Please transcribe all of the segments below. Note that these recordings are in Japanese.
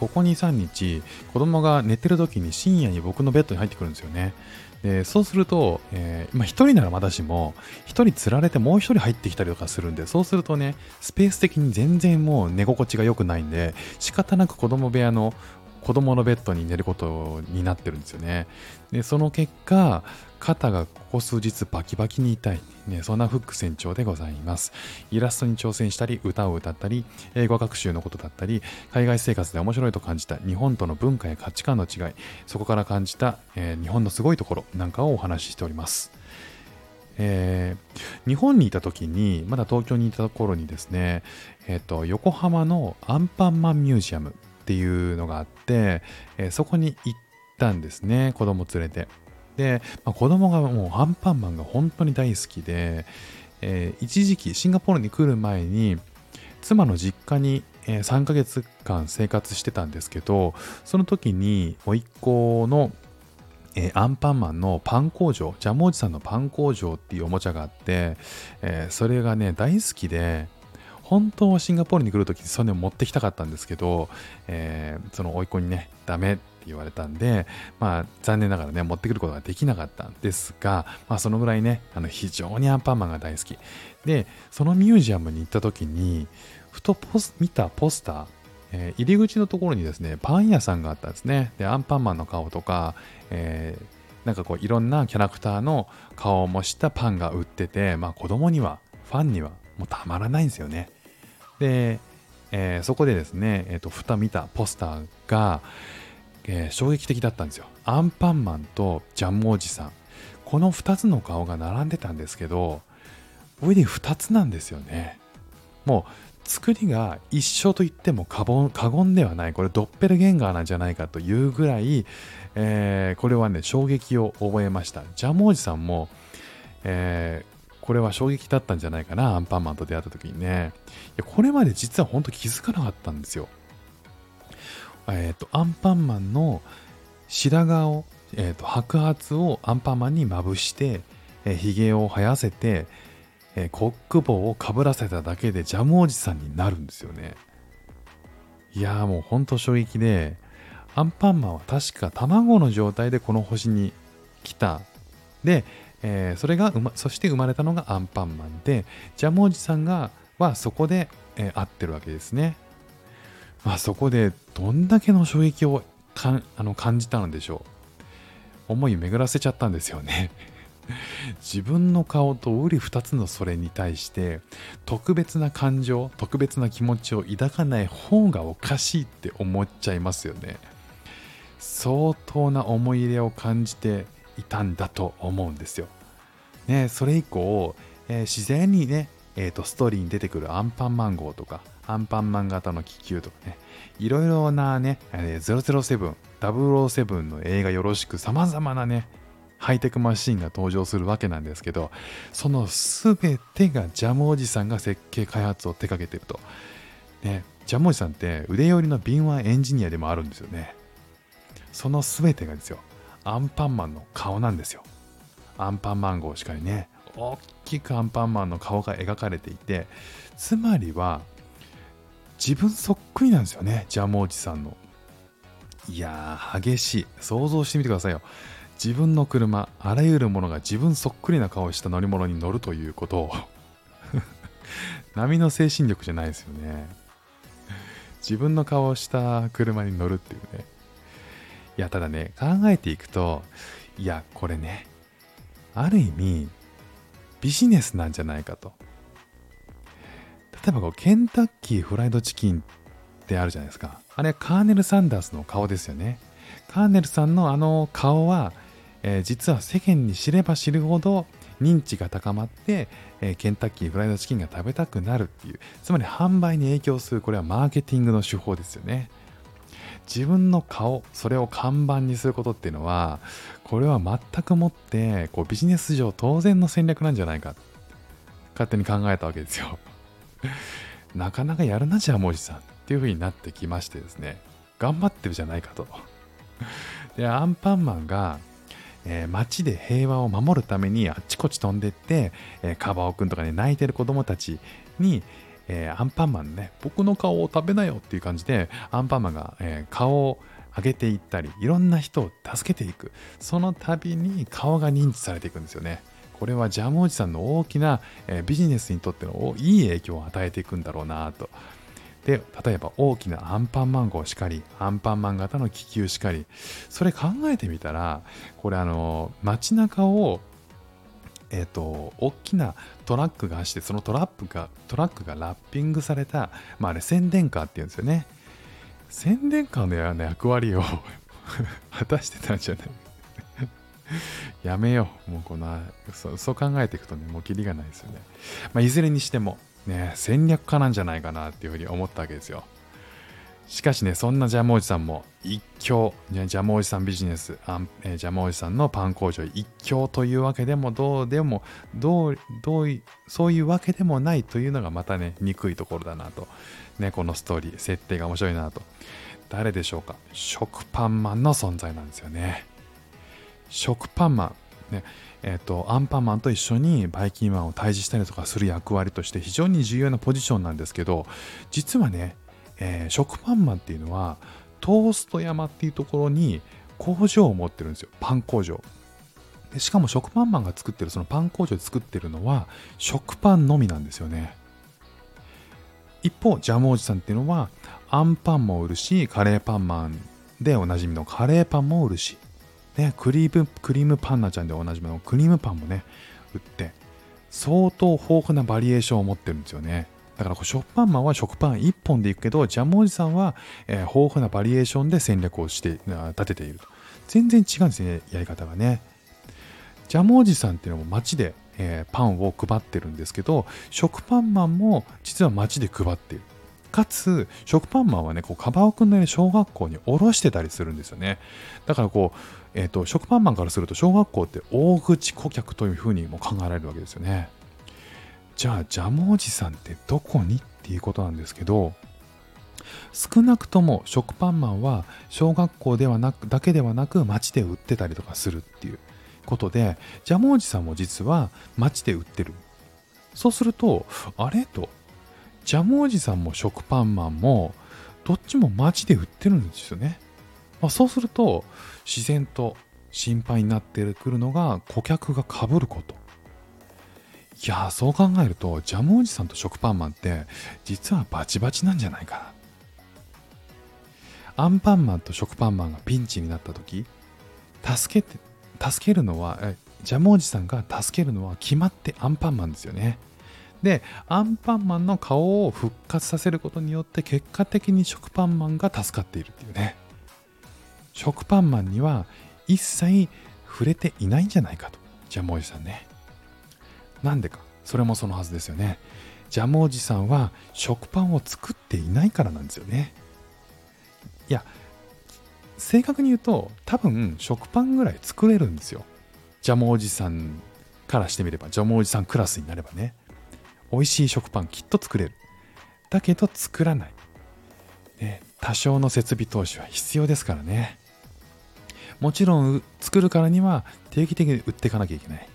ここ2、3日、子供が寝てる時に深夜に僕のベッドに入ってくるんですよね。でそうすると、えー、まあ、1人ならまだしも、1人釣られてもう1人入ってきたりとかするんで、そうするとね、スペース的に全然もう寝心地が良くないんで、仕方なく子供部屋の子供のベッドに寝ることになってるんですよね。で、その結果、肩がここ数日バキバキに痛い、ね、そんなフック船長でございます。イラストに挑戦したり、歌を歌ったり、英語学習のことだったり、海外生活で面白いと感じた日本との文化や価値観の違い、そこから感じた、えー、日本のすごいところなんかをお話ししております。えー、日本にいた時に、まだ東京にいた頃にですね、えっ、ー、と、横浜のアンパンマンミュージアムっていうのがあって、えー、そこに行ったんですね、子供連れて。で、まあ、子供がもうアンパンマンが本当に大好きで、えー、一時期シンガポールに来る前に妻の実家に、え、3ヶ月間生活してたんですけどその時に甥っ子の、え、アンパンマンのパン工場ジャムおじさんのパン工場っていうおもちゃがあって、えそれがね大好きで本当はシンガポールに来るときにそれを持ってきたかったんですけど、えー、その甥っ子にね、ダメって言われたんで、まあ残念ながらね、持ってくることができなかったんですが、まあそのぐらいね、あの非常にアンパンマンが大好き。で、そのミュージアムに行ったときに、ふとポス見たポスター、えー、入り口のところにですね、パン屋さんがあったんですね。で、アンパンマンの顔とか、えー、なんかこういろんなキャラクターの顔を模したパンが売ってて、まあ子供には、ファンにはもうたまらないんですよね。で、えー、そこでですね、えーと、ふた見たポスターが、えー、衝撃的だったんですよ。アンパンマンとジャムおじさん。この2つの顔が並んでたんですけど、上に2つなんですよね。もう作りが一緒と言っても過言ではない。これドッペルゲンガーなんじゃないかというぐらい、えー、これはね、衝撃を覚えました。ジャムおじさんも、えこれは衝撃だったんじゃないかな、アンパンマンと出会った時にね。いやこれまで実は本当気づかなかったんですよ。えっ、ー、と、アンパンマンの白髪を、えっ、ー、と、白髪をアンパンマンにまぶして、えー、髭を生やせて、えー、コック帽をかぶらせただけでジャムおじさんになるんですよね。いやーもうほんと衝撃で、アンパンマンは確か卵の状態でこの星に来た。で、えー、それが、ま、そして生まれたのがアンパンマンで、ジャムおじさんが、はそこで、えー、会ってるわけですね。まあそこでどんだけの衝撃をかあの感じたのでしょう。思い巡らせちゃったんですよね。自分の顔と瓜二つのそれに対して特別な感情特別な気持ちを抱かない方がおかしいって思っちゃいますよね相当な思い入れを感じていたんだと思うんですよ。ね、それ以降、えー、自然にね、えーと、ストーリーに出てくるアンパンマン号とか、アンパンマン型の気球とかね、いろいろなね、え、007、007の映画よろしく様々なね、ハイテクマシンが登場するわけなんですけど、その全てがジャムおじさんが設計開発を手掛けてると。ね、ジャムおじさんって腕寄りの敏腕エンジニアでもあるんですよね。その全てがですよ、アンパンマンの顔なんですよ。アンパンマン号しかりね、大きくアンパンマンの顔が描かれていて、つまりは、自分そっくりなんですよね、ジャムおじさんの。いやー、激しい。想像してみてくださいよ。自分の車、あらゆるものが自分そっくりな顔をした乗り物に乗るということを 波の精神力じゃないですよね。自分の顔をした車に乗るっていうね。いや、ただね、考えていくと、いや、これね、ある意味、ビジネスなんじゃないかと。例えばこう、ケンタッキーフライドチキンってあるじゃないですか。あれはカーネル・サンダースの顔ですよね。カーネルさんのあの顔は、えー、実は世間に知れば知るほど認知が高まって、えー、ケンタッキーフライドチキンが食べたくなるっていう、つまり販売に影響する、これはマーケティングの手法ですよね。自分の顔それを看板にすることっていうのはこれは全くもってこうビジネス上当然の戦略なんじゃないか勝手に考えたわけですよ。なかなかやるなじゃあもじさんっていう風になってきましてですね。頑張ってるじゃないかと。でアンパンマンがえー、街で平和を守るためにあっちこっち飛んでって、えー、カバオくんとかね泣いてる子供たちに、えー、アンパンマンね、僕の顔を食べなよっていう感じで、アンパンマンが、えー、顔を上げていったり、いろんな人を助けていく。その度に顔が認知されていくんですよね。これはジャムおじさんの大きな、えー、ビジネスにとってのいい影響を与えていくんだろうなと。で、例えば大きなアンパンマン号しかり、アンパンマン型の気球しかり、それ考えてみたら、これあの、街中をえ、ー、と、大きなトラックが走って、そのトラックが、トラックがラッピングされた、まああれ宣伝カーっていうんですよね。宣伝カーのような役割を 果たしてたんじゃない？やめよう。もうこのそ、そう考えていくとね、もうキリがないですよね。まあ、いずれにしても、ね、戦略家なんじゃないかなっていうふうに思ったわけですよ。しかしね、そんなジャムおじさんも一強、ジャムおじさんビジネス、あんえー、ジャムおじさんのパン工場一強というわけでも、どうでも、どう、どうそういうわけでもないというのがまたね、憎いところだなと。ね、このストーリー、設定が面白いなと。誰でしょうか？食パンマンの存在なんですよね。食パンマン。ね、えっ、ー、と、アンパンマンと一緒にバイキンマンを退治したりとかする役割として非常に重要なポジションなんですけど、実はね、えー、食パンマンっていうのはトースト山っていうところに工場を持ってるんですよ。パン工場。でしかも食パンマンが作ってるそのパン工場で作ってるのは食パンのみなんですよね。一方ジャムおじさんっていうのはあんパンも売るしカレーパンマンでおなじみのカレーパンも売るし、ね、クリームクリームパンナちゃんでおなじみのクリームパンもね売って相当豊富なバリエーションを持ってるんですよね。だからこう食パンマンは食パン1本でいくけど、ジャムおじさんは、え、豊富なバリエーションで戦略をして立てていると。全然違うんですね、やり方がね。ジャムおじさんっていうのも街で、え、パンを配ってるんですけど、食パンマンも実は街で配っている。かつ、食パンマンはね、こう、カバオくんの、ね、小学校におろしてたりするんですよね。だからこう、えっ、ー、と、食パンマンからすると、小学校って大口顧客というふうにも考えられるわけですよね。じゃあジャムおじさんってどこに？っていうことなんですけど少なくとも食パンマンは小学校ではなくだけではなく街で売ってたりとかするっていうことでジャムおじさんも実は街で売ってる。そうするとあれ？と。ジャムおじさんも食パンマンもどっちも街で売ってるんですよね、まあ、そうすると自然と心配になってくるのが顧客がかぶること。いやそう考えるとジャムおじさんと食パンマンって実はバチバチなんじゃないかな。アンパンマンと食パンマンがピンチになった時助けて助けるのはジャムおじさんが助けるのは決まってアンパンマンですよね。でアンパンマンの顔を復活させることによって結果的に食パンマンが助かっているっていうね。食パンマンには一切触れていないんじゃないかとジャムおじさんね。なんでか。それもそのはずですよね。ジャムおじさんは食パンを作っていないからなんですよね。いや正確に言うと多分食パンぐらい作れるんですよ。ジャムおじさんからしてみればジャムおじさんクラスになればね。美味しい食パンきっと作れる。だけど作らない、ね、多少の設備投資は必要ですからね。もちろん作るからには定期的に売っていかなきゃいけない。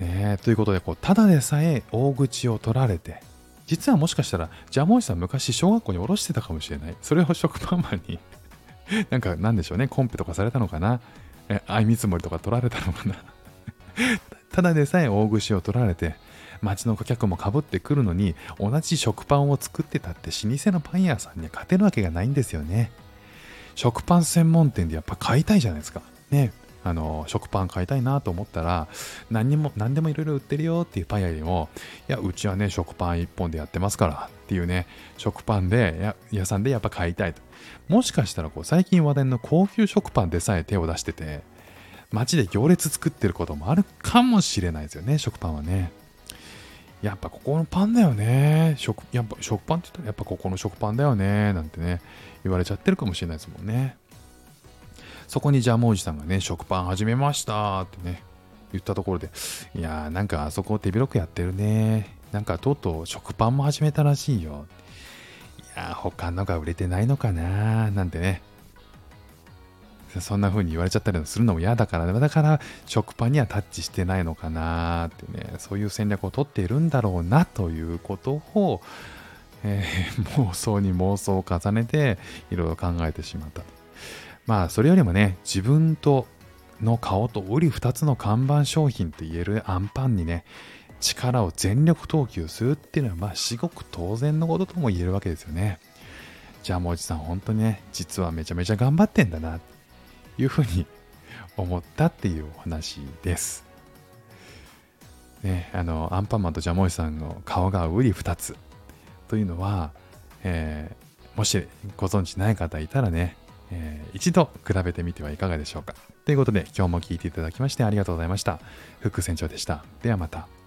ねということでこうただでさえ大口を取られて実はもしかしたらジャムおじさん昔小学校におろしてたかもしれない。それを食パンマンに なんかなんでしょうねコンペとかされたのかな。え相見積もりとか取られたのかな。ただでさえ大口を取られて街の顧客もかぶってくるのに同じ食パンを作ってたって老舗のパン屋さんには勝てるわけがないんですよね。食パン専門店でやっぱ買いたいじゃないですか。ねあの食パン買いたいなと思ったら何にも何でもいろいろ売ってるよっていうパン屋よりもいやうちはね食パン1本でやってますからっていうね食パンで屋さんでやっぱ買いたいと。もしかしたらこう最近話題の高級食パンでさえ手を出してて街で行列作ってることもあるかもしれないですよね食パンはね。やっぱここのパンだよね。食やっぱ食パンって言ったらやっぱここの食パンだよねなんてね言われちゃってるかもしれないですもんね。そこにジャムおじさんがね、食パン始めましたってね、言ったところで、いやーなんかあそこ手広くやってるね。なんかとうとう食パンも始めたらしいよ。いやー他のが売れてないのかななんてね。そんな風に言われちゃったりするのも嫌だから、だから食パンにはタッチしてないのかなってね、そういう戦略をとっているんだろうなということを、えー、妄想に妄想を重ねていろいろ考えてしまったまあそれよりもね自分との顔と瓜二つの看板商品と言えるアンパンにね力を全力投球するっていうのはまあ至極当然のこととも言えるわけですよね。じゃあもうおじさん本当にね実はめちゃめちゃ頑張ってんだなというふうに 思ったっていうお話です。ねあのアンパンマンとジャムおじさんの顔が瓜二つというのは、えー、もしご存知ない方いたらね、えー、一度比べてみてはいかがでしょうか。ということで今日も聴いていただきましてありがとうございました。フック船長でした。ではまた。